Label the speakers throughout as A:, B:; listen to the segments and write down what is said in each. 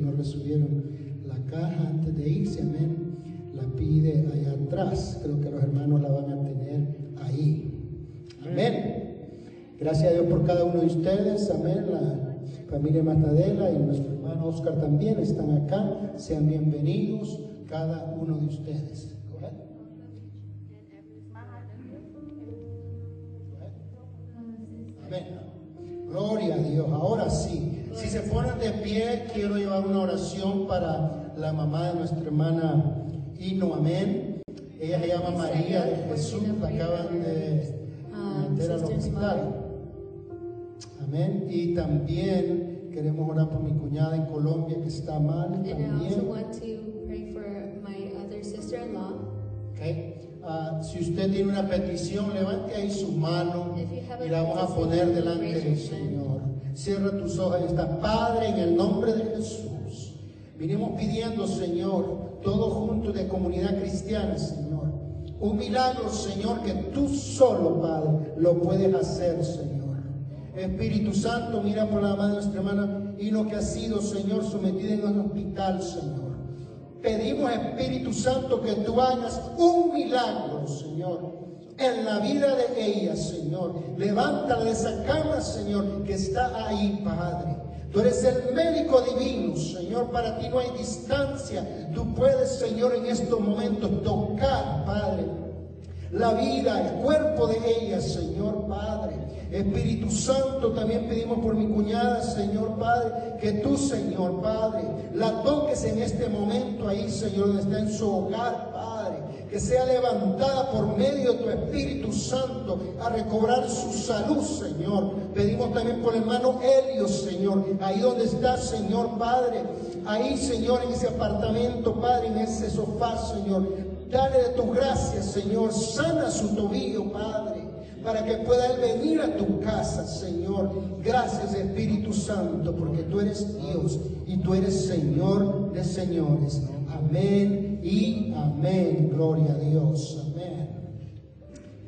A: no recibieron la caja antes de irse, amén. La pide allá atrás, creo que los hermanos la van a tener ahí. Amén. Gracias a Dios por cada uno de ustedes, amén. La familia Matadela y nuestro hermano Oscar también están acá. Sean bienvenidos cada uno de ustedes. Amén. Gloria a Dios. Ahora sí, si se ponen de pie, quiero llevar una oración para la mamá de nuestra hermana Ino. Amén. Ella se llama María de Jesús. La acaban de meter al hospital. Amén. Y también queremos orar por mi cuñada en Colombia que está mal también.
B: want to pray for my other sister-in-law.
A: Ok. Ah, si usted tiene una petición, levante ahí su mano y la vamos a poner delante del. Señor. Cierra tus ojos y está Padre en el nombre de Jesús. Vinimos pidiendo, Señor, todo junto de comunidad cristiana, Señor. Un milagro, Señor, que tú solo, Padre, lo puedes hacer, Señor. Espíritu Santo, mira por la mano de nuestra hermana y lo que ha sido, Señor, sometida en un hospital, Señor. Pedimos, Espíritu Santo, que tú hagas un milagro, Señor, en la vida de ella, Señor. Levántala de esa cama, Señor, que está ahí, Padre. Tú eres el médico divino, Señor. Para ti no hay distancia. Tú puedes, Señor, en estos momentos tocar, Padre, la vida, el cuerpo de ella, Señor Padre. Espíritu Santo, también pedimos por mi cuñada, Señor Padre, que tú, Señor Padre, la toques en este momento ahí, Señor, donde está en su hogar, Padre. Que sea levantada por medio de tu Espíritu Santo a recobrar su salud, Señor. Pedimos también por el hermano Helio, Señor, ahí donde está, Señor Padre. Ahí, Señor, en ese apartamento, Padre, en ese sofá, Señor. Dale de tus gracias, Señor. Sana su tobillo, Padre, para que pueda él venir a tu casa, Señor. Gracias, Espíritu Santo, porque tú eres Dios y tú eres Señor de señores. Amén y amén. Gloria a Dios. Amén.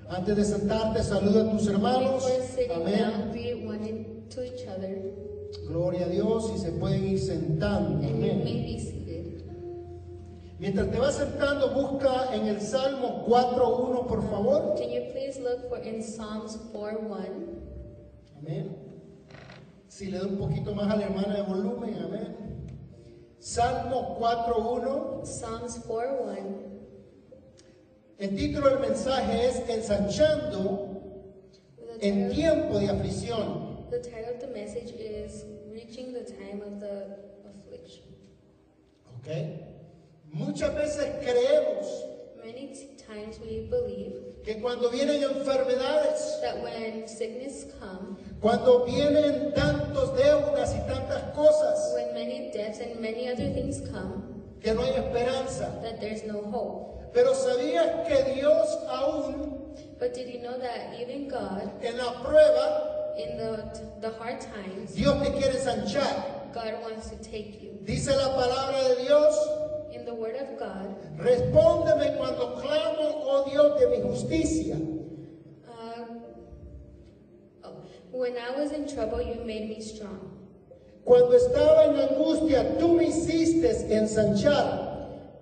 A: Antes de sentarte, saluda a tus hermanos. Amén. Gloria a Dios y se pueden ir sentando. Amén. Mientras te vas sentando, busca en el Salmo 4.1, por favor.
B: Can you please look for in Psalms 4:1?
A: Amén. Si le da un poquito más a la hermana de volumen, amén. Salmo 4.1.
B: Psalms 4:1.
A: El título del mensaje es Ensanchando
B: The
A: en tiempo de aflicción.
B: the title of the message is Reaching the Time of the Affliction.
A: ¿Ok? Muchas veces creemos
B: Many times we believe
A: que cuando vienen enfermedades,
B: that when sickness come,
A: cuando vienen tantos deudas y tantas cosas,
B: when many deaths and many other things come,
A: que no hay esperanza.
B: that there's no hope.
A: Pero sabías que Dios aún
B: But did you know that even God,
A: en la prueba,
B: in the the hard times,
A: Dios te quiere ensanchar.
B: God wants to take you.
A: Dice la palabra de Dios,
B: In the Word of God,
A: respóndeme cuando clamo, oh Dios de mi justicia.
B: uh, oh, when I was in trouble, you made me strong.
A: Cuando estaba en angustia, tú me hiciste ensanchar.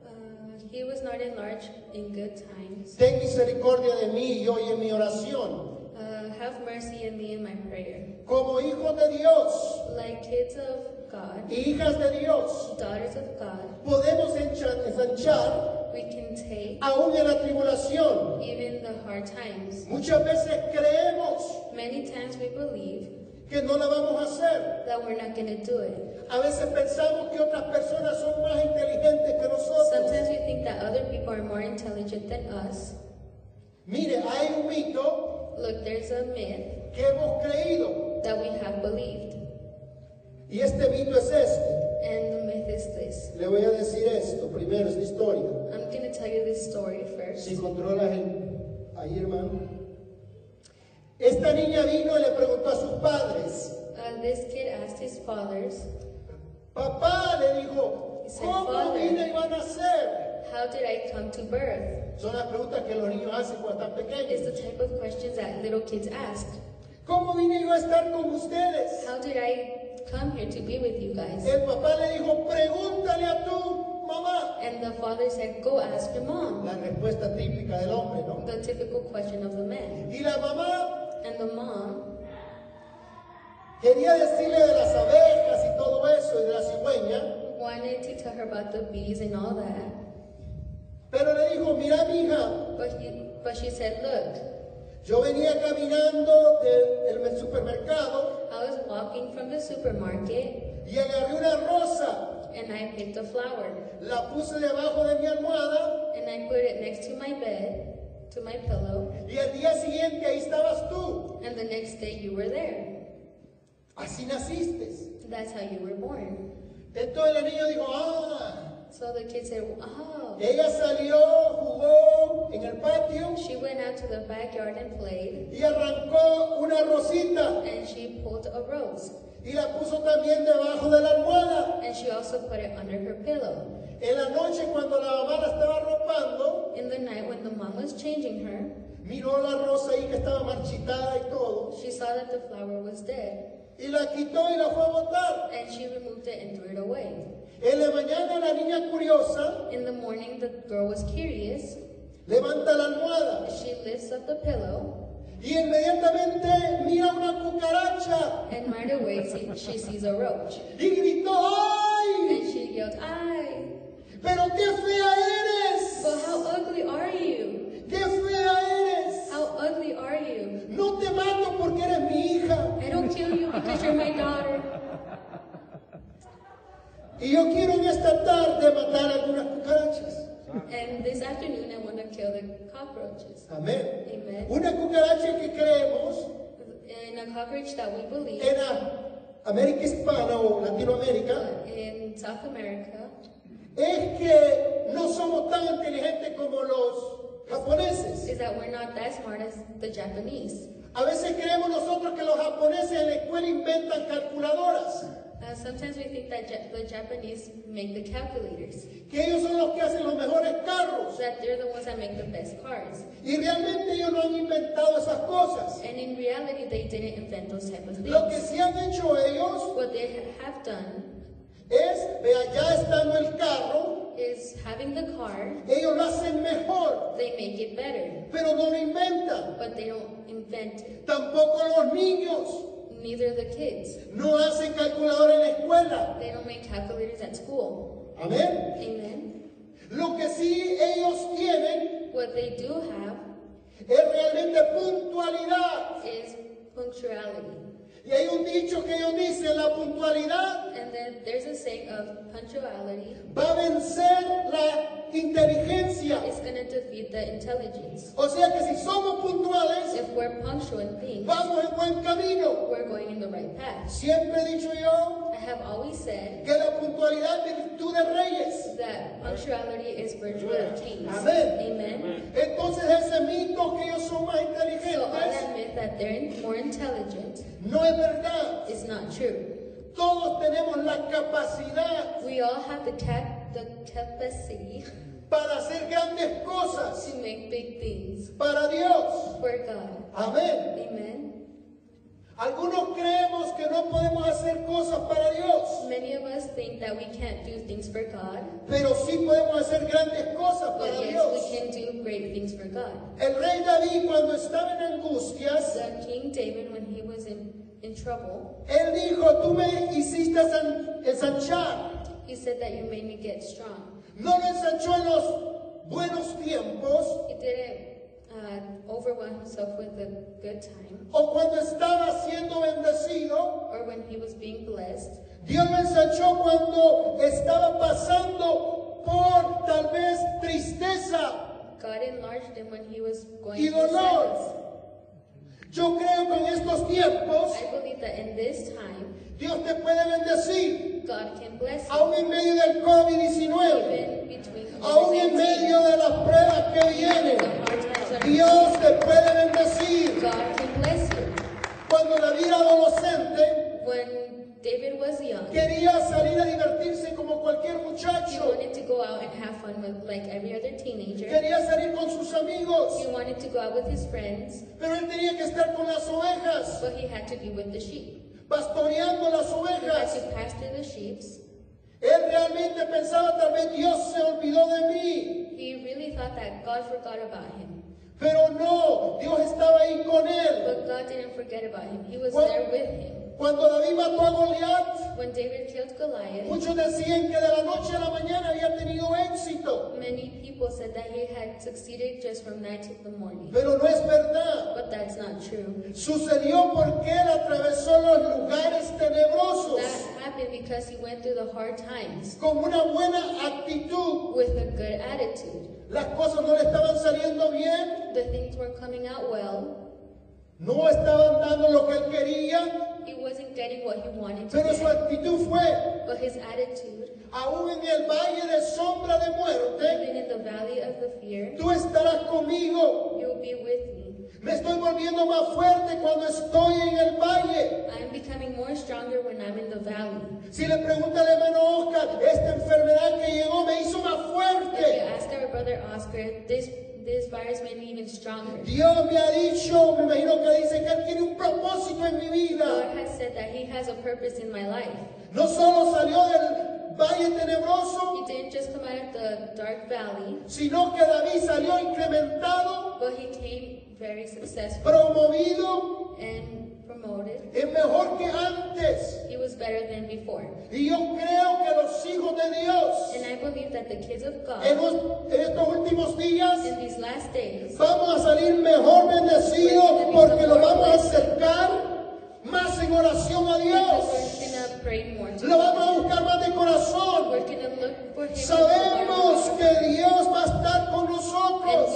B: Uh, he was not enlarged in good times.
A: Ten misericordia de mí y oye mi oración.
B: Uh, have mercy on me in my prayer.
A: Como hijos de Dios
B: Like kids of God,
A: hijas de Dios,
B: daughters of God,
A: podemos ensanchar
B: we can take
A: aún en la tribulación.
B: even the hard times.
A: Muchas veces creemos
B: Many times we believe
A: que no la vamos a hacer.
B: that we're not going to do it.
A: A veces pensamos que otras personas son más inteligentes que nosotros.
B: Sometimes we think that other people are more intelligent than us.
A: Mire, hay un mito
B: Look, there's a myth
A: que hemos creído
B: that we have believed,
A: y este mito es este.
B: and the myth is this.
A: Le voy a decir esto, primero es la historia.
B: I'm going to tell you this story first.
A: Si controlas el, ahí, hermano. Esta niña vino y le preguntó a sus padres.
B: Uh, this kid asked his fathers,
A: Papá le dijo,
B: said,
A: ¿cómo vine y van a nacer?
B: How did I come to birth?
A: Son las preguntas que los niños hacen cuando están
B: It's the
A: pequeños.
B: type of questions that little kids ask.
A: ¿Cómo vine yo a estar con ustedes?
B: How did I come here to be with you guys?
A: El papá le dijo, pregúntale a tu mamá.
B: And the father said, Go ask your mom.
A: La respuesta típica del hombre, ¿no?
B: The typical question of the man.
A: Y la mamá
B: And the mom
A: quería decirle de las abejas y todo eso y de la cigüeña,
B: wanted to tell her about the bees and all that.
A: pero le dijo, mira mija,
B: But, he, but she said, Look,
A: yo venía caminando del del supermercado
B: I was walking from the supermarket
A: y agarré una rosa,
B: and I picked a flower.
A: la puse debajo de mi almohada
B: And I put it next to my bed, to my pillow.
A: y al día siguiente ahí estabas tú.
B: And the next day you were there.
A: Así naciste.
B: That's how you were born.
A: Entonces el niño dijo, ah,
B: So the kid said, Oh.
A: ella salió, jugó en el patio
B: She went out to the backyard and played.
A: y arrancó una rosita
B: And she pulled a rose.
A: y la puso también debajo de la almohada.
B: And she also put it under her pillow.
A: En la noche cuando la mamá la estaba arropando,
B: In the night when the mom was changing her,
A: miró la rosa ahí que estaba marchitada y todo,
B: she saw that the flower was dead.
A: y la quitó y la fue a botar.
B: And she removed it and threw it away.
A: En la mañana la niña curiosa
B: In the morning, the girl was curious.
A: levanta la almohada
B: She lifts up the pillow,
A: y inmediatamente mira una cucaracha
B: and right away see, she sees a roach.
A: y gritó, ¡ay!
B: And she yelled, "Ay!
A: ¡Pero qué fea eres!
B: But how ugly are you?
A: ¡Qué fea eres!
B: How ugly are you?
A: No te mato porque eres mi hija.
B: I don't kill you because you're my daughter."
A: Y yo quiero en esta tarde matar algunas cucarachas.
B: And this afternoon, I want to kill the cockroaches.
A: Amén.
B: Amen.
A: Una cucaracha que creemos
B: And a cockroach that we believe
A: en América Hispana o Latinoamérica
B: in South America
A: es que no somos tan inteligentes como los japoneses.
B: is that we're not that smart as the Japanese.
A: A veces creemos nosotros que los japoneses en la escuela inventan calculadoras,
B: Uh, sometimes we think that Ja- the Japanese make the calculators,
A: que ellos son los que hacen los mejores carros.
B: that they're the ones that make the best cars.
A: Y realmente ellos no han inventado esas cosas.
B: And in reality, they didn't invent those type of things.
A: Lo que sí han hecho ellos
B: What they have done
A: es, vea, ya estando el carro,
B: is having the car,
A: ellos lo hacen mejor,
B: they make it better,
A: pero no lo inventan.
B: but they don't invent it.
A: Tampoco los niños
B: Neither the kids.
A: no hacen calculadora en la escuela.
B: They don't make calculators at school.
A: Amén.
B: Amen.
A: Lo que sí ellos tienen
B: What they do have
A: es realmente puntualidad.
B: is punctuality.
A: Y hay un dicho que ellos dicen, la puntualidad
B: And then there's a saying of punctuality
A: va a vencer la inteligencia.
B: going to defeat the intelligence.
A: O sea que si somos puntuales,
B: If we're punctual in things,
A: vamos en buen camino.
B: we're going in the right path.
A: Siempre he dicho yo
B: I have always said
A: que la puntualidad es virtud de reyes.
B: that punctuality is virtue of kings.
A: Amén.
B: Amen.
A: Entonces ese mito que ellos son más
B: So all
A: inteligentes
B: that myth that they're more intelligent
A: no es verdad.
B: is not true.
A: Todos tenemos la capacidad
B: We all have the cap the capacity
A: para hacer grandes cosas
B: to make big things
A: para Dios.
B: for God.
A: Amén.
B: Amen.
A: Algunos creemos que no podemos hacer cosas para Dios,
B: Many of us think that we can't do things for God,
A: pero sí podemos hacer grandes cosas
B: but
A: para
B: yes,
A: Dios.
B: we can do great things for God.
A: El rey David cuando estaba en angustias,
B: King David, when he was in, in trouble,
A: él dijo, tú me hiciste san- ensanchar.
B: He said that you made me get strong.
A: No lo ensanchó en los buenos tiempos
B: He didn't uh, overwhelm himself with a good time
A: o cuando estaba siendo bendecido.
B: or when he was being blessed.
A: Dios lo ensanchó cuando estaba pasando por tal vez tristeza
B: God enlarged him when he was going
A: y
B: through sadness.
A: dolor. Yo creo que en estos tiempos
B: I believe that in this time,
A: Dios te puede bendecir,
B: God can bless you.
A: aún en medio del COVID-19,
B: Even between
A: aún en
B: COVID-19,
A: medio de las pruebas que vienen. Dios te puede bendecir.
B: God can bless you.
A: Cuando David era adolescente,
B: When David was young,
A: quería salir a divertirse como cualquier
B: he
A: muchacho.
B: wanted to go out and have fun with like every other teenager.
A: Quería salir con sus amigos,
B: He wanted to go out with his friends,
A: pero él tenía que estar con las ovejas,
B: but he had to be with the sheep.
A: Pastoreando las
B: He
A: ovejas.
B: to pasture the sheep.
A: Él realmente pensaba, tal vez Dios se olvidó de mí,
B: He really thought that God forgot about him.
A: pero no, Dios estaba ahí con él.
B: But God didn't forget about him. He was
A: What?
B: there with him.
A: Cuando David mató a Goliat,
B: When David killed Goliath,
A: muchos decían que de la noche a la mañana había tenido éxito,
B: many people said that he had succeeded just from night to the morning.
A: pero no es verdad.
B: But that's not true.
A: Sucedió porque él atravesó los lugares tenebrosos
B: That happened because he went through the hard times
A: con una buena actitud.
B: with a good attitude.
A: Las cosas no le estaban saliendo bien,
B: The things weren't coming out well.
A: no estaban dando lo que él quería,
B: He wasn't getting what he wanted to
A: pero su
B: get.
A: actitud fue,
B: But his attitude,
A: aún en el valle de sombra de muerte,
B: even in the valley of the fear,
A: tú estarás conmigo.
B: you'll be with me.
A: Me estoy volviendo más fuerte cuando estoy en el valle.
B: I'm becoming more stronger when I'm in the valley.
A: Si le pregunta al hermano Oscar, esta enfermedad que llegó me hizo más
B: If you
A: fuerte.
B: ask our brother Oscar, this this virus made me even stronger.
A: Dios me ha dicho, me imagino que dice que Él tiene un propósito en mi
B: God has said that He has a purpose in my life.
A: No solo salió del valle tenebroso,
B: He didn't just come out of the dark valley,
A: sino que David salió incrementado,
B: but He came very successful
A: promovido,
B: and promoted.
A: es mejor que antes.
B: He was better than before.
A: Y yo creo que los hijos de Dios
B: And I believe that the kids of
A: en,
B: God
A: los- en estos últimos días
B: in these last days
A: vamos a salir mejor bendecidos porque lo vamos a acercar más en oración a Dios.
B: we're gonna pray more to
A: Lo vamos a buscar más de corazón.
B: We're gonna look for Him.
A: Sabemos que Dios va a estar con
B: And we
A: nosotros.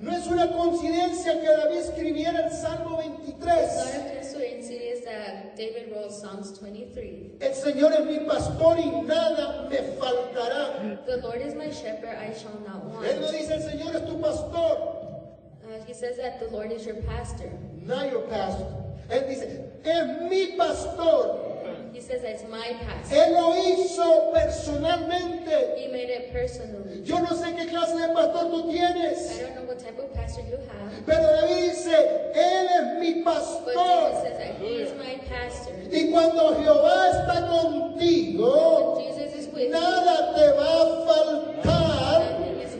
A: No es una coincidencia que David escribiera el Salmo
B: It's not
A: 23.
B: a coincidence that David wrote Psalms 23.
A: El Señor es mi pastor y nada me faltará.
B: The Lord is my shepherd, I shall not
A: Él no
B: want.
A: dice el Señor es tu pastor.
B: Uh, he says that the Lord is your pastor.
A: Not your pastor. Él dice, es mi pastor.
B: He says it's my.
A: Él lo hizo personalmente.
B: He made it personally.
A: Yo no sé qué clase de pastor tú
B: I
A: tienes,
B: don't know what type of pastor you have,
A: pero David dice, Él es mi
B: but David
A: pastor.
B: says that he is my pastor.
A: Y cuando Jehová está contigo,
B: When Jesus is with you,
A: nada te va a faltar,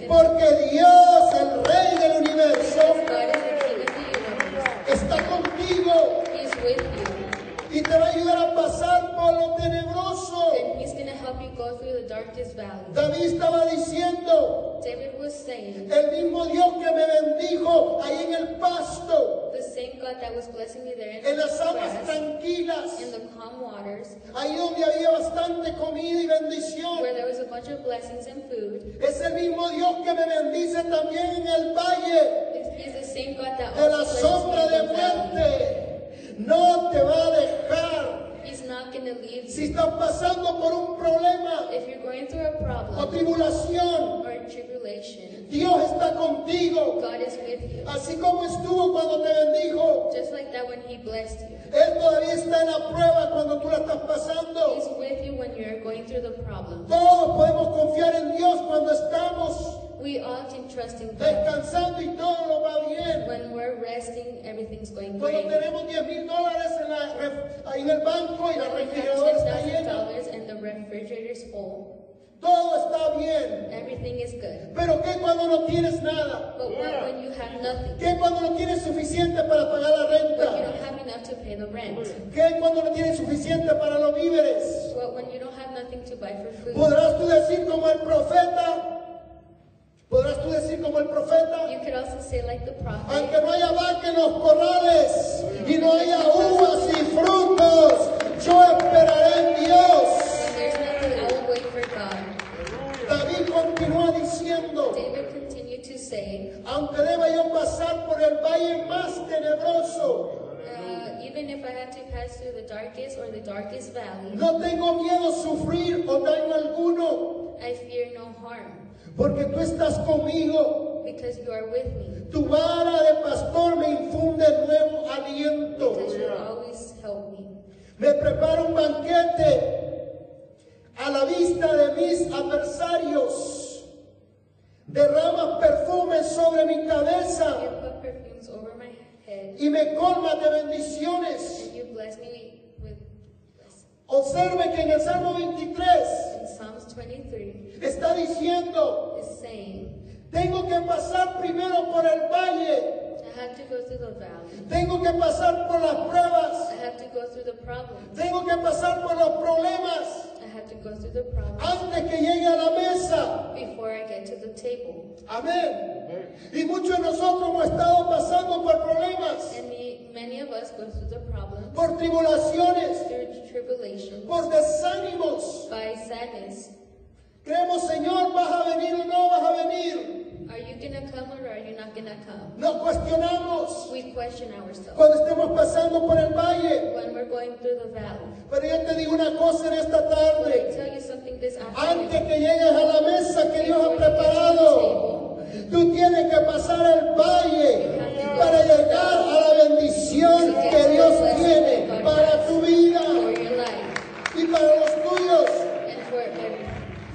A: porque Dios, el Rey del universo,
B: God is the King of the universe.
A: está contigo y te va a ayudar a pasar por lo tenebroso.
B: And he's to help you go through the darkest valley.
A: David estaba diciendo,
B: David was saying,
A: el mismo Dios que me bendijo ahí en el pasto,
B: the same God that was blessing me there in
A: en
B: the
A: las aguas
B: grass,
A: tranquilas,
B: in the calm waters,
A: ahí donde había bastante comida y bendición.
B: where there was a bunch of blessings and food.
A: Es el mismo Dios que me bendice también en el valle
B: he's the same God that
A: de la sombra de muerte. No te va a dejar.
B: He's not to leave
A: Si
B: you.
A: estás pasando por un problema
B: If you're going through a
A: o
B: problem
A: tribulación,
B: or tribulation,
A: Dios está contigo.
B: God is with you.
A: Así como estuvo cuando te bendijo.
B: Just like that when he blessed you.
A: Él todavía está en la prueba cuando tú la estás pasando.
B: He's with you when you're going through the problem.
A: Todos podemos confiar en Dios cuando estamos
B: We all can trust in God.
A: descansando y todo lo va bien.
B: When we're resting, everything's going
A: Cuando
B: great.
A: tenemos 10 mil dólares en, la ref- ahí en el banco y la
B: When we have
A: refrigeradora está
B: $10,000
A: llena,
B: and the refrigerator's full,
A: todo está bien.
B: everything is good.
A: Pero ¿qué cuando no tienes nada?
B: But what when you have nothing?
A: ¿Qué cuando no tienes suficiente para pagar la
B: But you don't have enough to pay the rent?
A: Oh, ¿Qué cuando no tienes suficiente para los víveres?
B: What when you don't have nothing to buy for food?
A: ¿Podrás tú decir como el profeta? ¿Podrás tú decir como el profeta?
B: You could also say like the prophet,
A: Aunque no haya vaca en los corrales y no haya uvas y frutos, yo esperaré en Dios.
B: when there's nothing, I will wait for God.
A: David continúa diciendo,
B: David continued to say,
A: aunque deba yo pasar por el valle más tenebroso,
B: uh, even if I had to pass through the darkest or the darkest valley,
A: no tengo miedo a sufrir o daño alguno,
B: I fear no harm,
A: porque tú estás conmigo.
B: because you are with me,
A: Tu vara de pastor me infunde nuevo aliento.
B: because you always help me.
A: Me prepara un banquete a la vista de mis adversarios. Derramas mi cabeza
B: You put perfumes over my head,
A: y me colmas de bendiciones.
B: and you bless me.
A: Observe que en el Salmo 23
B: In Psalms 23,
A: está diciendo,
B: is saying,
A: tengo que pasar primero por el valle,
B: I have to go through the valley.
A: tengo que pasar por las pruebas,
B: I have to go through the problems.
A: tengo que pasar por los problemas
B: have to go through the problems
A: antes que llegue a la mesa.
B: before I get to the table.
A: Amén. Y muchos de nosotros hemos estado pasando por problemas,
B: And me, many of us go through the problems
A: por tribulaciones,
B: through tribulation,
A: por desánimos.
B: by sadness.
A: Creemos, Señor, ¿vas a venir o no vas a venir?
B: Are you gonna come or are you not gonna come?
A: Nos cuestionamos
B: We question ourselves
A: cuando estemos pasando por el valle.
B: when we're going through the valley.
A: Pero yo te digo una cosa en esta
B: I
A: tarde.
B: tell you something this
A: Antes que llegues a la mesa que Dios ha preparado, tú tienes que pasar el valle para llegar a la bendición que Dios tiene para tu vida y para los tuyos.
B: and for everything.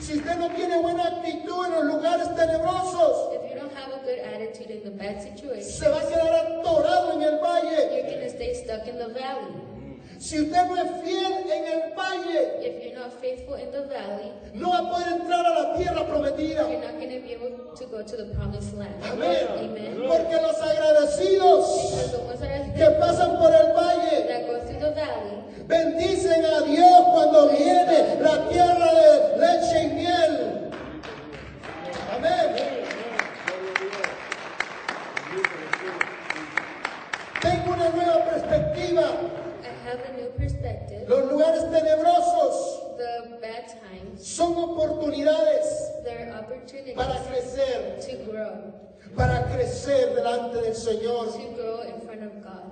A: Si usted no tiene buena actitud en los lugares tenebrosos,
B: If you don't have a good attitude in the bad situation,
A: se va a quedar atorado en el valle.
B: you're stay stuck in the valley.
A: Si usted no es fiel en el valle,
B: If you're not faithful in the valley,
A: no va a poder entrar a la tierra prometida.
B: you're not gonna be able to go to the promised land.
A: Amén.
B: Amen.
A: Porque los agradecidos
B: Because the ones that are
A: que pasan por el valle
B: that go through the valley
A: bendicen a Dios cuando viene la tierra de leche y miel. Amén. Tengo una nueva perspectiva.
B: Have a new perspective.
A: Los lugares tenebrosos
B: The bad times,
A: son oportunidades
B: opportunities
A: para crecer,
B: to grow,
A: para crecer delante del Señor.
B: to grow in front of God.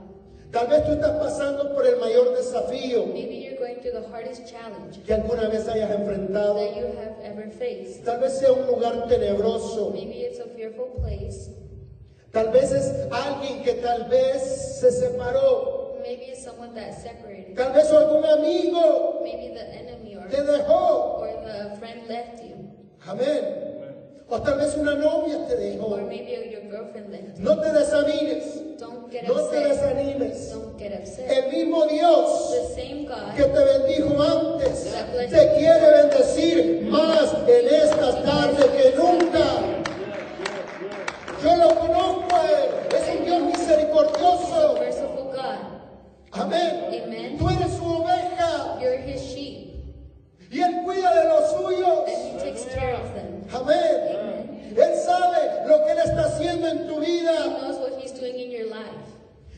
A: Tal vez tú estás pasando por el mayor desafío
B: Maybe you're going through the hardest challenge
A: que alguna vez hayas enfrentado.
B: that you have ever faced.
A: Tal vez sea un lugar tenebroso.
B: Maybe it's a fearful place.
A: Tal vez es alguien que tal vez se separó.
B: Maybe it's someone that separated.
A: Tal vez algún amigo
B: Maybe the enemy or,
A: te dejó.
B: or the friend left you.
A: Amén. O tal vez una novia te
B: Or
A: dejó.
B: maybe your girlfriend left you.
A: No te desamines.
B: Don't get
A: No te
B: upset.
A: desanimes.
B: Don't get upset.
A: El mismo Dios
B: The same God
A: que te bendijo antes te quiere bendecir más en esta tarde que nunca. Yo lo conozco a Él. Es un Dios misericordioso. Amén.
B: Amen.
A: Tú eres su oveja
B: You're his sheep,
A: y Él cuida de los suyos.
B: and he takes care of them.
A: Amén.
B: Amen.
A: Él sabe lo que Él está haciendo en tu
B: He
A: vida.
B: knows what he's doing in your life.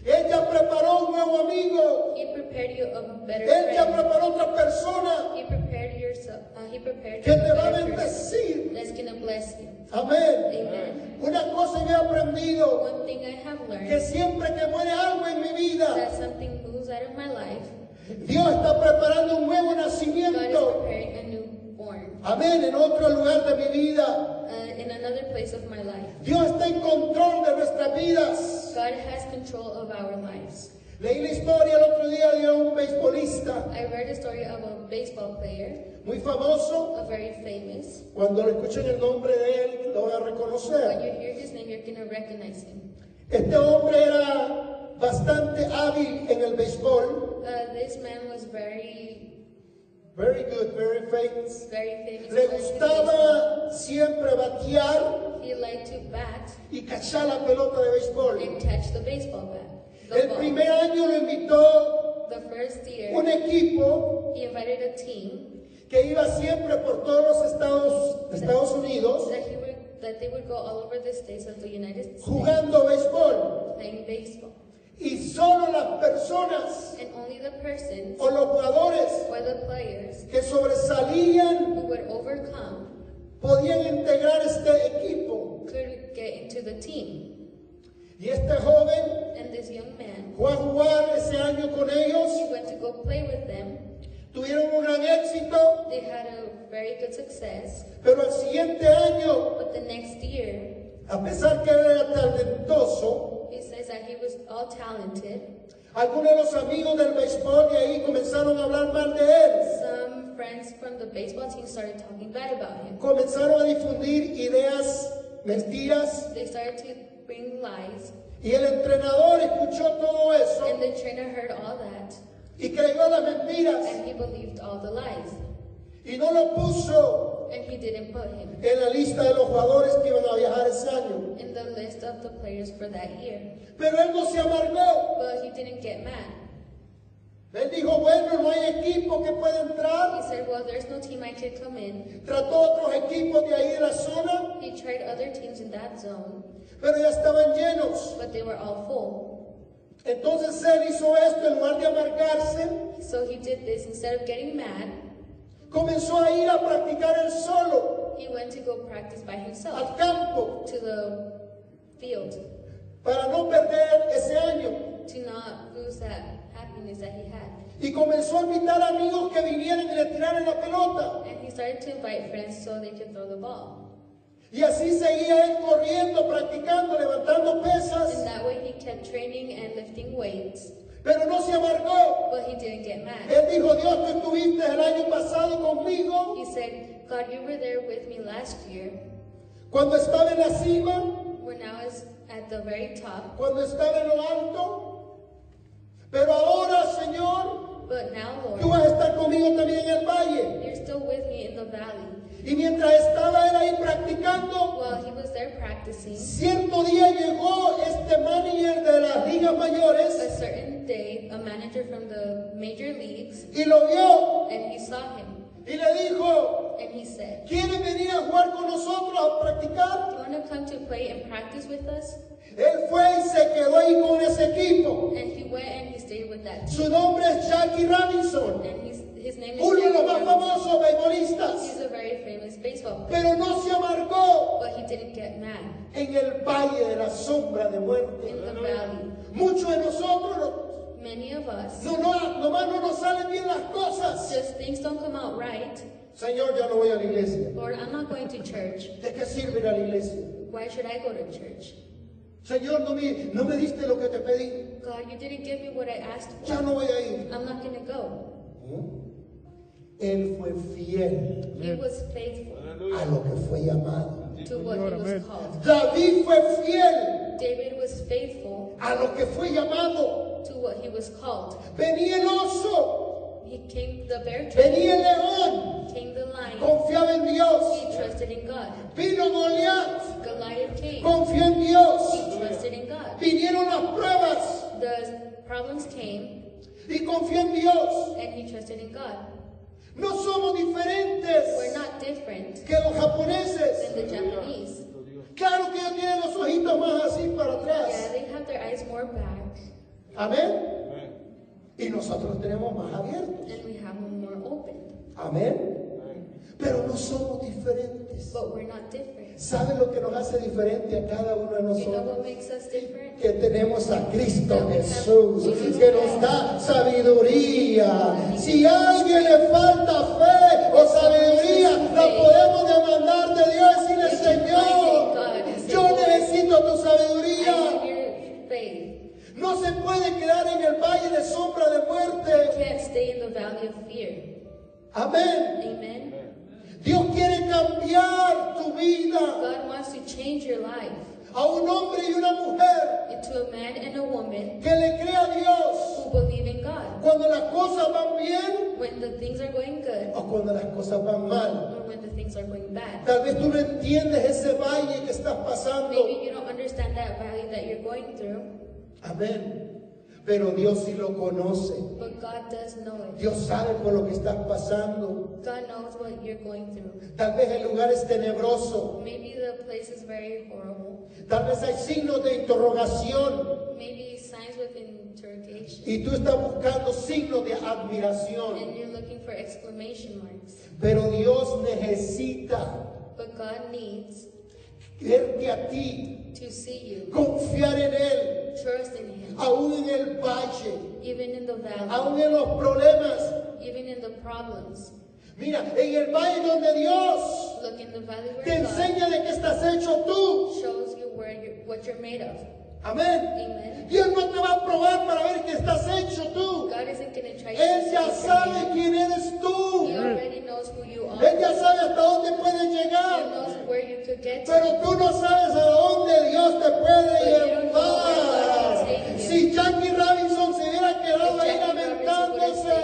A: Él ya preparó un nuevo amigo.
B: He prepared you a better
A: Él ya preparó otra persona
B: He prepared yourself. Uh, he prepared
A: que te va a bendecir.
B: that's gonna bless you.
A: Amén.
B: Amen.
A: Una cosa yo he aprendido,
B: One thing I have
A: que
B: learned
A: siempre que muere algo en mi vida,
B: that something moves out of my life.
A: Dios está preparando un nuevo
B: God is
A: nacimiento.
B: preparing a newborn
A: Amén. En otro lugar de mi vida.
B: uh, in another place of my life.
A: Dios está en control de nuestras vidas.
B: God has control of our lives.
A: Leí la historia el otro día de un beisbolista
B: I read a story of a baseball player,
A: muy famoso.
B: a very famous.
A: Cuando escuchen el nombre de él, lo van a
B: When
A: reconocer.
B: you hear his name, you're gonna recognize him.
A: Este hombre era bastante hábil en el béisbol.
B: Uh, this man was very,
A: Very good, very famous.
B: very famous.
A: Le gustaba siempre batear
B: He liked to bat
A: y cachar la pelota de béisbol.
B: and catch the baseball bat. The
A: El
B: ball.
A: primer año lo invitó
B: The first year,
A: un equipo
B: he invited a team
A: que iba siempre por todos los Estados, Estados Unidos
B: that he would that they would go all over the states of the United States
A: jugando béisbol.
B: playing baseball,
A: Y solo las personas
B: and only the persons
A: o los jugadores
B: or the players
A: que sobresalían
B: who would overcome
A: podían integrar este equipo.
B: could get into the team.
A: Y este joven
B: And this young man,
A: fue a jugar ese año con ellos,
B: he went to go play with them.
A: tuvieron un gran éxito,
B: They had a very good success,
A: pero el siguiente año,
B: but the next year,
A: a pesar que era talentoso,
B: he says that he was all talented.
A: algunos de los amigos del béisbol de ahí comenzaron a hablar mal de él.
B: Some friends from the baseball team started talking bad about him.
A: Comenzaron a difundir ideas, mentiras,
B: They started to bring lies.
A: Y el entrenador escuchó todo eso
B: And the trainer heard all that.
A: y creyó las mentiras
B: And he believed all the lies.
A: y no lo puso
B: And he didn't put him
A: en la lista de los jugadores que iban a viajar ese año.
B: in the list of the players for that year.
A: Pero él no se amargó.
B: But he didn't get mad.
A: Él dijo, bueno, no hay equipo que pueda
B: He said, Well, there's no team I could come in.
A: Trató otros equipos de ahí de la zona,
B: He tried other teams in that zone,
A: pero ya estaban llenos.
B: but they were all full.
A: Entonces él hizo esto en lugar de amargarse,
B: So he did this instead of getting mad.
A: Comenzó a ir a practicar él solo
B: He went to go practice by himself
A: al campo
B: to the field
A: para no perder ese año.
B: to not lose that happiness that he had.
A: Y comenzó a invitar amigos que vinieran y le tiraran la pelota.
B: And he started to invite friends so they could throw the ball.
A: Y así seguía él corriendo, practicando, levantando pesas,
B: that way, he kept training and lifting weights,
A: pero no se amargó.
B: but he didn't get mad.
A: Él dijo, Dios, tú estuviste el año pasado conmigo
B: He said, God, you were there with me last year
A: cuando estaba en la cima,
B: when I was at the very top,
A: cuando estaba en lo alto. Pero ahora, Señor,
B: but now,
A: tú
B: Lord,
A: vas a estar conmigo también en el valle.
B: you're still with me in the valley.
A: Y mientras estaba él ahí practicando,
B: While he was there practicing,
A: cierto día llegó este manager de las ligas
B: a
A: mayores
B: day, a manager from the major leagues,
A: y lo vio
B: and he saw him,
A: y le dijo,
B: and he said,
A: ¿quiere venir a jugar con nosotros a practicar?
B: Do you want to come to play and practice with us?
A: Él fue y se quedó ahí con ese equipo.
B: And he went and he stayed with that team.
A: Su nombre es Jackie Robinson,
B: And he's, his name is
A: uno de los más famosos beisbolistas.
B: He's a very famous baseball player,
A: Pero no se amargó
B: but he didn't get mad
A: en el valle de la sombra de muerte.
B: in the valley.
A: Muchos de nosotros no-
B: Many of us,
A: no, no, nomás no nos salen bien las cosas.
B: just things don't come out right.
A: Señor, ya no voy a la iglesia.
B: Lord, I'm not going to church.
A: ¿De qué sirve ir a la iglesia?
B: Why should I go to church?
A: Señor, no me, no me diste lo que te pedí.
B: God, you didn't give me what I asked
A: Ya
B: for.
A: no voy a ir.
B: I'm not going to go.
A: Él fue fiel
B: He was faithful
A: a lo que fue llamado.
B: to what he was called.
A: David fue fiel
B: David was faithful
A: a lo que fue llamado.
B: to what he was called.
A: Venía el oso,
B: He came the bear trap,
A: venía el león,
B: came the lion.
A: confiaba en Dios.
B: He trusted in God.
A: Vino Goliat,
B: Goliath came.
A: confió en Dios.
B: He trusted in God.
A: Vinieron las pruebas
B: The problems came
A: y confió en Dios.
B: and he trusted in God.
A: No somos diferentes
B: We're not different
A: que los japoneses.
B: than the Japanese.
A: Claro que ellos tienen los ojitos más así para
B: Yeah,
A: atrás.
B: they have their eyes more back
A: Amén. Y nosotros tenemos más abiertos.
B: and we have them more open.
A: Amén. Pero no somos diferentes.
B: But we're not different.
A: ¿Saben lo que nos hace diferente a cada uno de nosotros? Que tenemos a Cristo Jesús, que nos da sabiduría. Si a alguien le falta fe o sabiduría, la podemos demandar de Dios y decirle, Señor, yo necesito tu sabiduría. No se puede quedar en el valle de sombra de muerte. Amén. Dios quiere cambiar tu vida
B: God wants to change your life
A: a un hombre y una mujer
B: into a man and a woman
A: que le crea a Dios
B: who believe in God.
A: cuando las cosas van bien
B: When the things are going good
A: o cuando las cosas van mal.
B: or when the things are going bad.
A: Tal vez tú no entiendes ese valle que estás pasando.
B: Maybe you don't understand that valley that you're going through,
A: Amén. Pero Dios sí lo conoce.
B: but God does know it.
A: Dios sabe por lo que estás pasando.
B: God knows what you're going through.
A: Tal vez el lugar es tenebroso.
B: Maybe the place is very horrible.
A: Tal vez hay signos de interrogación.
B: Maybe signs with interrogation.
A: Y tú estás buscando signos de admiración.
B: And you're looking for exclamation marks.
A: Pero Dios necesita
B: But God needs
A: verte a ti,
B: to see you,
A: confiar en Él,
B: trust in Him,
A: aún en el valle,
B: even in the valley,
A: aún en los problemas.
B: even in the problems.
A: Mira, en el valle donde Dios
B: Look in the valley
A: te
B: where God
A: enseña de qué estás hecho tú.
B: shows you where you're, what you're made of.
A: Amén.
B: Amen.
A: Dios no te va a probar para ver qué estás hecho tú. Él ya sabe
B: you.
A: quién eres tú. Él ya sabe hasta dónde puedes llegar. Pero tú no sabes a dónde Dios te puede llevar. Si Jackie Robinson se hubiera quedado ahí lamentándose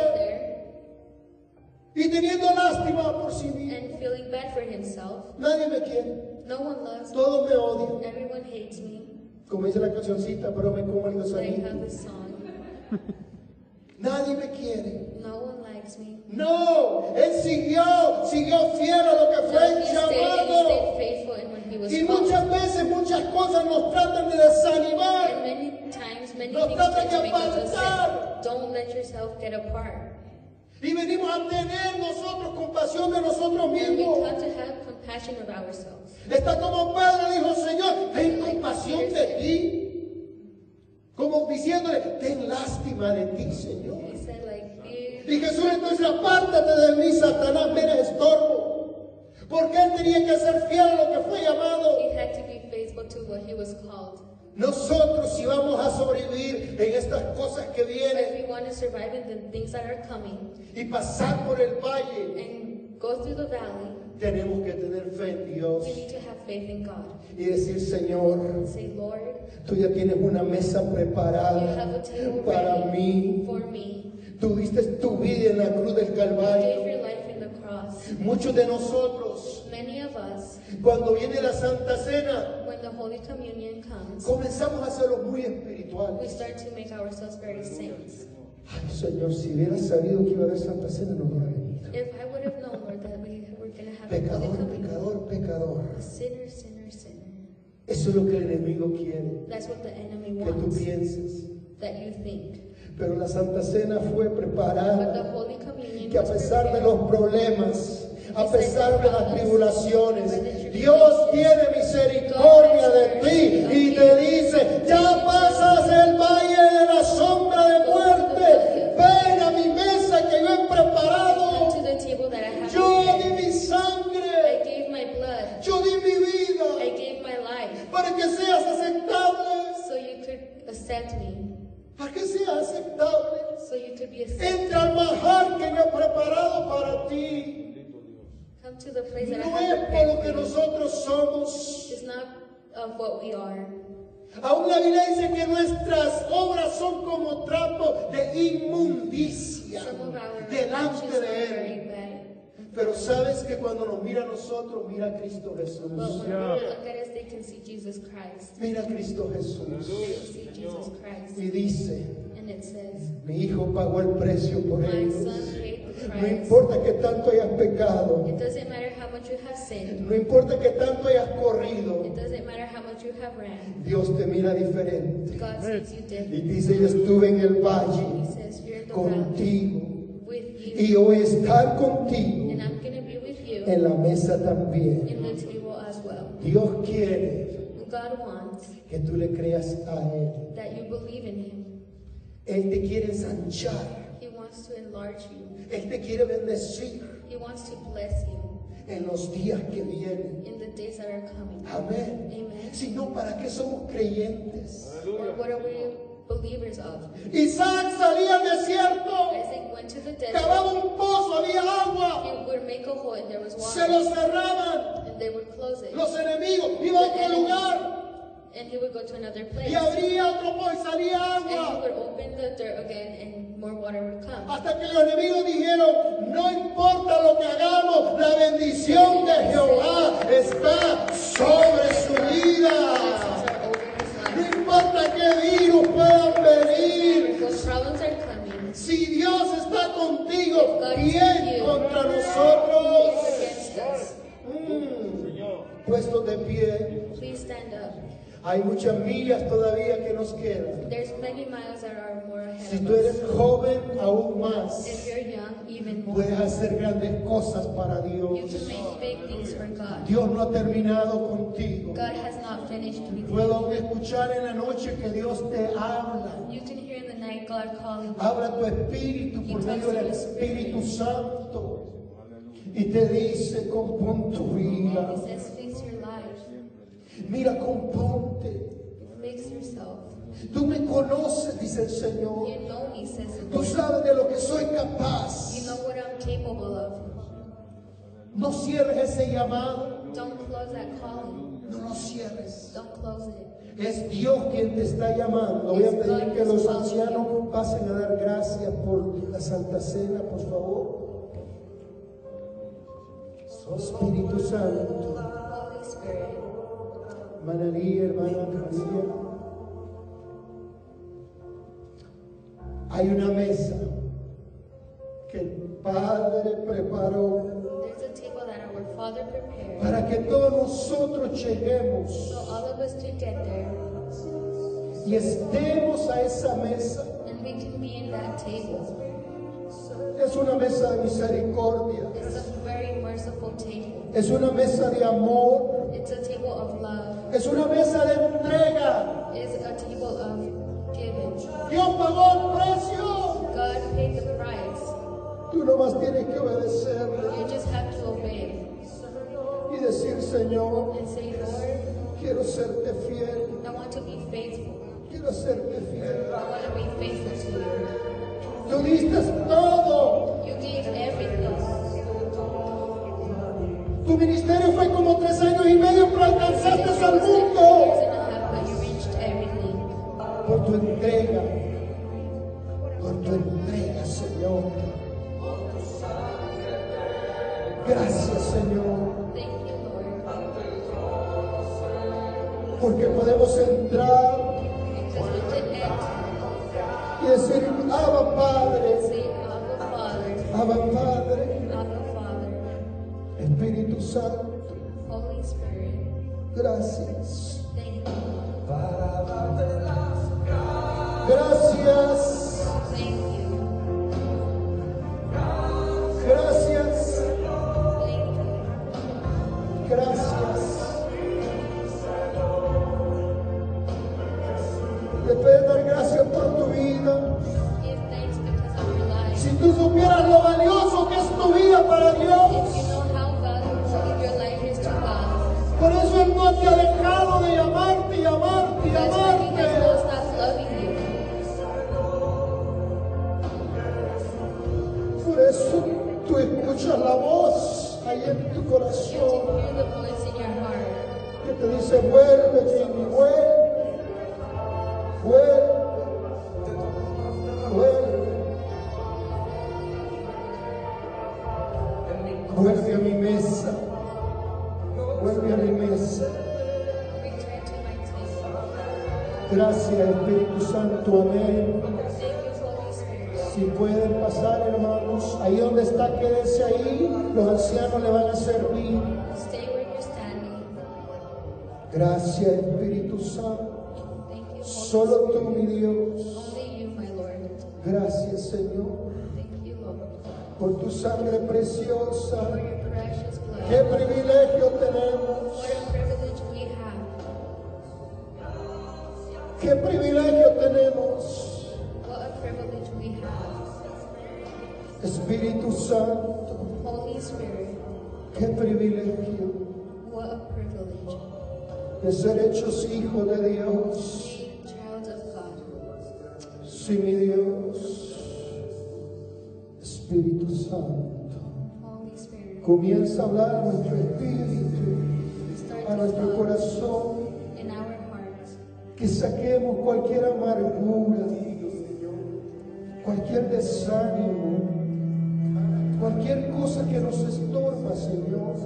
A: y teniendo lástima por sí mismo,
B: and feeling bad for himself,
A: nadie me quiere,
B: no one loves me.
A: todos me odian. Como dice la cancioncita, pero me como el gusanito. Nadie me quiere.
B: No one likes me.
A: No, él siguió, siguió fiel a lo que
B: No,
A: fue
B: stayed he
A: llamado.
B: stayed was
A: Y muchas veces, muchas cosas nos tratan de desanimar.
B: Many times, many
A: Nos tratan de apartar.
B: Don't let yourself get apart.
A: Y venimos a tener nosotros compasión de nosotros mismos. Está como Pedro dijo, Señor, ten compasión de ti. Como diciéndole, ten lástima de ti, Señor. Y Jesús entonces, apártate de mí, Satanás, me eres estorbo. Porque él tenía que ser fiel a lo que fue llamado. Nosotros si vamos a sobrevivir en estas cosas que vienen.
B: We want to survive in the things that are coming
A: y pasar por el valle,
B: and go through the valley,
A: tenemos que tener fe en Dios
B: we need to have faith in God.
A: y decir, Señor,
B: say, Lord,
A: tú ya tienes una mesa
B: you have
A: preparada
B: a table
A: para mí.
B: for me.
A: Tú diste tu vida en la cruz del
B: You gave
A: Calvario.
B: your life in the cross.
A: Muchos de nosotros,
B: Many of us,
A: cuando viene la Santa Cena,
B: when the Holy Communion comes,
A: comenzamos a hacerlo muy
B: we
A: espirituales.
B: start to make ourselves very saints.
A: Ay, Señor, si hubiera sabido que iba a haber Santa Cena, no hubiera venido.
B: Sinner, sinner, sinner.
A: Eso es lo que el enemigo quiere,
B: That's what the enemy
A: que tú
B: wants,
A: pienses.
B: that you think.
A: Pero la Santa Cena fue
B: But the
A: preparada,
B: Holy Communion
A: que a pesar de los problemas, a pesar de las tribulaciones, Dios tiene misericordia de ti y te dice, ya pasas
B: could accept me,
A: para que seas aceptable.
B: so you could be accepted.
A: Entra al manjar que yo he preparado para ti.
B: Come to the place that I
A: No es por lo que nosotros somos.
B: It's not of what we are.
A: Aún la Biblia dice que nuestras obras son como trapo de inmundicia
B: Some of our
A: delante de Él. Pero sabes que cuando nos mira a nosotros, mira a Cristo
B: But
A: Jesús.
B: when people look at us, they can see Jesus Christ.
A: Mira a Cristo Jesús.
B: They see Jesus Christ.
A: Y dice,
B: And it says,
A: mi hijo pagó el precio por
B: My
A: ellos. No importa que tanto hayas pecado.
B: It doesn't matter how much you have sinned.
A: No importa que tanto hayas corrido.
B: It doesn't matter how much you have ran.
A: Dios te mira diferente.
B: God sees you
A: Y
B: different.
A: dice, yo estuve en el
B: He
A: valle contigo. Y a estar contigo
B: And I'm going to be with you
A: en la mesa también.
B: in the table as well.
A: Dios quiere
B: God wants
A: que tú le creas a Él.
B: that you believe in Him.
A: Él te quiere ensanchar.
B: He wants to enlarge you.
A: Él te quiere bendecir
B: He wants to bless you
A: en los días que vienen.
B: in the days that are coming.
A: Amén.
B: Amen.
A: Si no, ¿para qué somos creyentes?
B: Believers of?
A: Isaac salía al desierto,
B: Isaac went to the desert.
A: cavaba un pozo, había agua,
B: He would make a hole and there was
A: se
B: water.
A: lo cerraban
B: And they would close it.
A: los enemigos, iba a otro lugar
B: And he would go to another place.
A: y abría otro pozo y salía
B: And he
A: agua.
B: would open the dirt again and more water would come.
A: Hasta que los enemigos dijeron, no importa lo que hagamos, la bendición de Jehová está sobre su vida. Importa qué virus puedan venir,
B: What problems are coming?
A: si Dios está contigo, ¿quién contra nosotros? Mm. Puestos de pie,
B: Please stand up.
A: Hay muchas millas todavía que nos quedan.
B: Many miles that are more
A: Si
B: ahead
A: tú
B: of
A: eres joven, aún más,
B: If you're young, even more.
A: puedes hacer grandes cosas para
B: You
A: Dios.
B: can make big things for God.
A: Dios no ha terminado contigo.
B: God has not finished with you.
A: Puedo escuchar en la noche que Dios te habla.
B: You can hear in the night God calling you.
A: Habla tu espíritu por medio del Espíritu Santo. Y te dice, compón tu vida.
B: He says, fix your life.
A: Mira, componte. Tú me conoces, dice el Señor. Tú sabes de lo que soy capaz.
B: know what I'm capable of.
A: No cierres ese llamado.
B: Don't close that calling.
A: No lo cierres. Es Dios quien te está llamando. Voy a pedir que los ancianos pasen a dar gracias por la Santa Cena, por favor. Espíritu Santo, Lía, hermana María. Hay una mesa que el Padre preparó
B: There's a table that our Father prepared.
A: para que todos nosotros lleguemos y estemos a esa mesa. Es una mesa de misericordia. Es una mesa de amor.
B: It's a table of love.
A: Es una mesa de entrega.
B: Giving.
A: Dios pagó el precio.
B: God paid the price.
A: Tú nomás tienes que obedecerle
B: You just have to obey
A: y decir, Señor,
B: and say, Lord,
A: quiero serte fiel.
B: I want to be faithful.
A: Quiero serte fiel.
B: I want to be faithful to you.
A: Tú diste todo.
B: You gave everything.
A: Tu ministerio fue como tres años Señor.
B: Thank you, Lord.
A: Porque podemos entrar y decir, Abba Padre,
B: Abba
A: Padre, Espíritu Santo,
B: Holy Spirit.
A: gracias.
B: Thank you.
A: Gracias, gracias. Sangre preciosa. Qué privilegio tenemos. Qué privilegio tenemos. Espíritu Santo,
B: Holy Spirit,
A: qué privilegio
B: what a privilege.
A: de ser hechos hijos de Dios. Sí, mi Dios. Espíritu Santo, comienza a hablar nuestro espíritu, a nuestro corazón. que saquemos cualquier amargura, cualquier desánimo, cualquier cosa que nos estorba, Señor,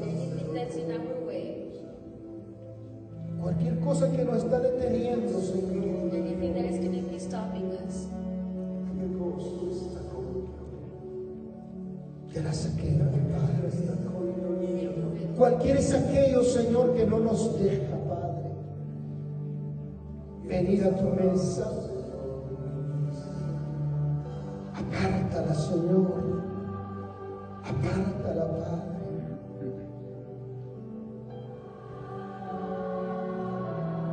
A: cualquier cosa que nos está deteniendo, Señor.
B: anything that is going to be stopping us,
A: Que la Padre. Cualquier es aquello, Señor, que no nos deja, Padre, venir a tu mesa. Apártala, Señor. Apártala, Padre.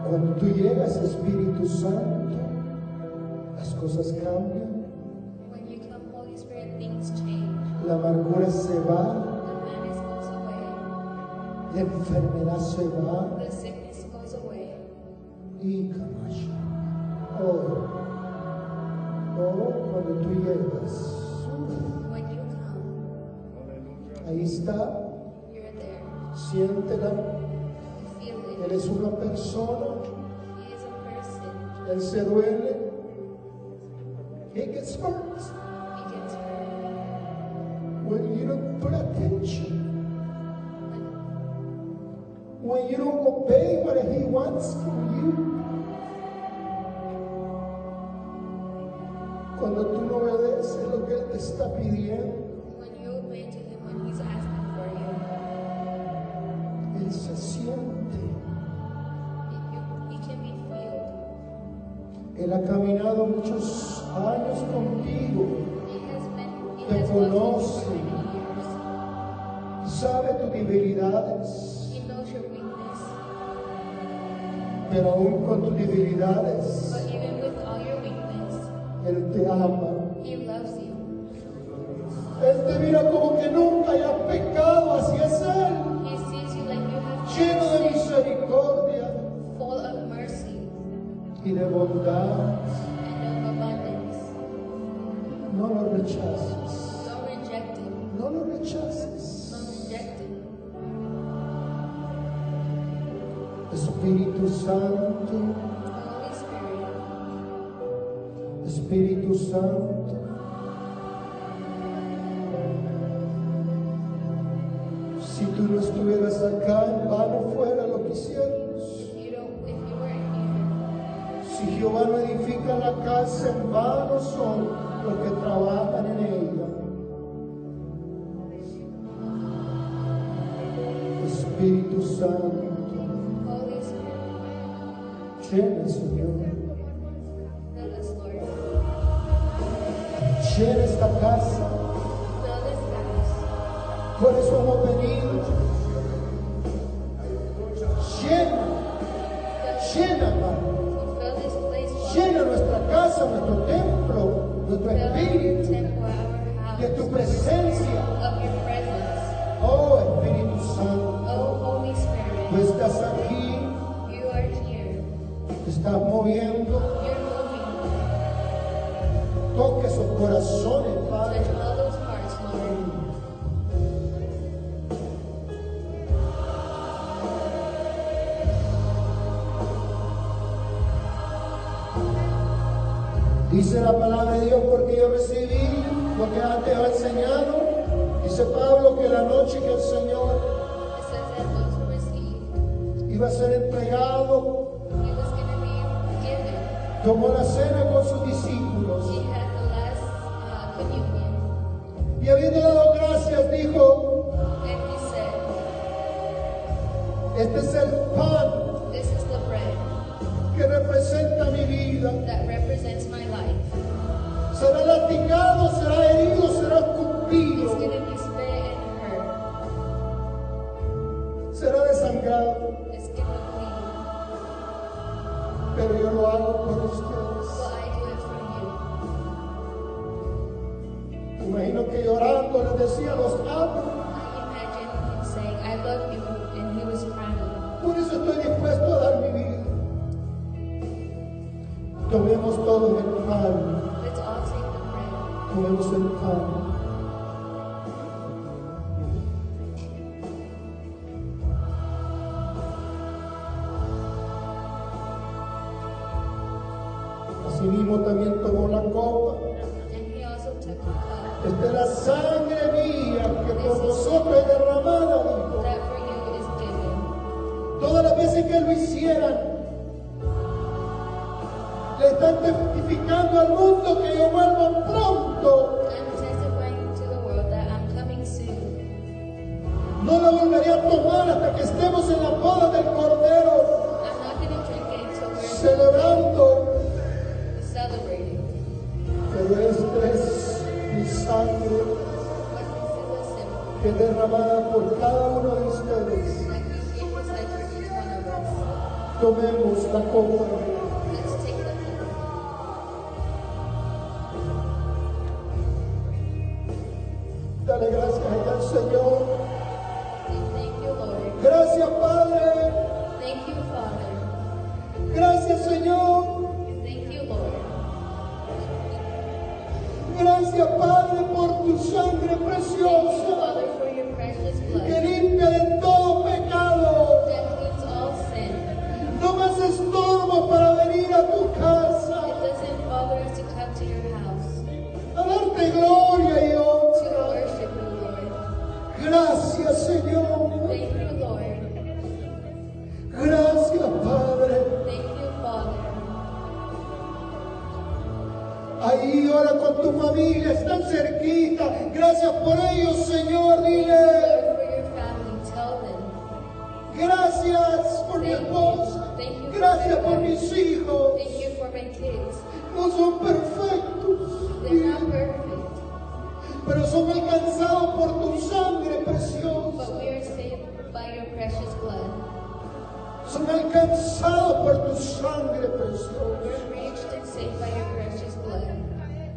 A: Cuando tú llegas, Espíritu Santo, las cosas cambian, la amargura se va,
B: The madness goes away.
A: la enfermedad se va.
B: The sickness goes away.
A: Y Camacho. Oh, oh, cuando tú llegas,
B: When you come,
A: ahí está,
B: you're there.
A: Siéntela.
B: Feel
A: Él es una persona.
B: He is a person.
A: Él se duele. He gets hurt. When you don't put attention. When you don't obey what he wants from you. Cuando tú no obedeces lo que él te está pidiendo,
B: When you obey to him when he's asking for you,
A: él se siente.
B: he, you- he can be filled.
A: Él ha caminado muchos años contigo. Te conoce. Sabe tus debilidades.
B: He knows your weakness.
A: Pero aún con tus debilidades, Él te ama.
B: he loves you.
A: Él te mira como que nunca hayas pecado, así es Él. Lleno de misericordia
B: full of mercy
A: y de bondad. No lo rechaces. Santo, Espíritu Santo. Si tú no estuvieras acá, en vano fuera lo que hicieras. Si Jehová no edifica la casa, en vano son los que trabajan en ella. Espíritu Santo, llena, Señor. Llena esta casa. Por eso hemos venido. Llena, llena, Padre. Llena nuestra casa, nuestro templo, nuestro espíritu de tu presencia. Toque esos corazones, Padre. Dice la palabra de Dios porque yo recibí lo que antes he enseñado. Dice Pablo que la noche que el Señor iba a ser entregado, tomó la cena Asimismo también tomó la copa. Esta es la sangre mía que por vosotros es derramada, dijo. Todas las veces que lo hicieran, le están testificando al mundo que yo vuelvo pronto.
B: The cup. Dale gracias al Señor.
A: estorbo para venir a
B: tu casa. It doesn't bother us
A: to
B: come to your house.
A: A darte gloria y.
B: To worship you, Lord.
A: Gracias, Señor.
B: Thank you, Lord.
A: Gracias, Padre.
B: Thank you, Father.
A: Ahí ahora con tu familia, están cerquita. Gracias por
B: eso.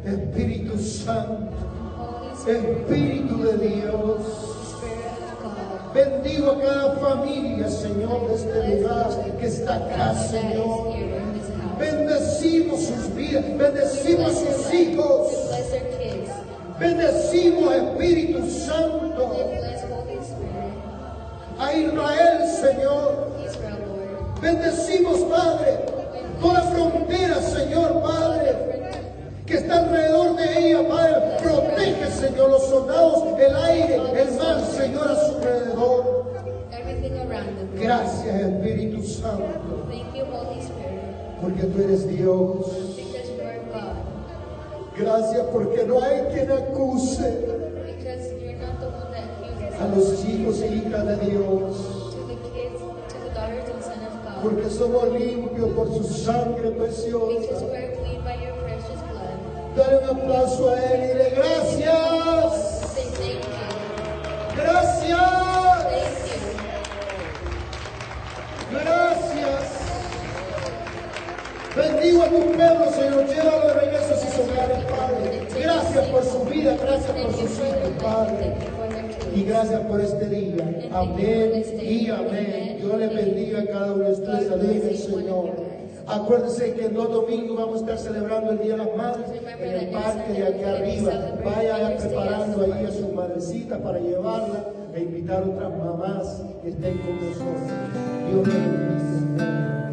A: Espíritu Santo, Espíritu de Dios. Bendigo a cada familia, Señor, de este lugar que está acá, Señor. Bendecimos sus vidas, bendecimos sus hijos, bendecimos Espíritu Santo. A Israel, Señor. Bendecimos, Padre, toda frontera, Señor, Padre, que está alrededor de ella, Padre. Protege, Señor, los soldados, el aire, el mar, Señor, a su alrededor. Gracias, Espíritu Santo, porque tú eres Dios. Gracias porque no hay quien acuse a los hijos e hijas de Dios. Somos limpios por su sangre preciosa. Dale un aplauso a Él y dile gracias. Gracias. Gracias. Bendigo a tu pueblo, Señor. Llévalo de regreso a sus hogares, Padre. Gracias por su vida, gracias por sus hijos. Padre.
B: Thank you for their
A: Y gracias por este día. Amén y amén. Dios les bendiga a cada uno de ustedes. Aleluya, Señor. Acuérdense que los domingos vamos a estar celebrando el Día de las Madres en el parque de aquí arriba. Vaya preparando ahí a su madrecita para llevarla e invitar a otras mamás que estén con nosotros. Dios les bendiga.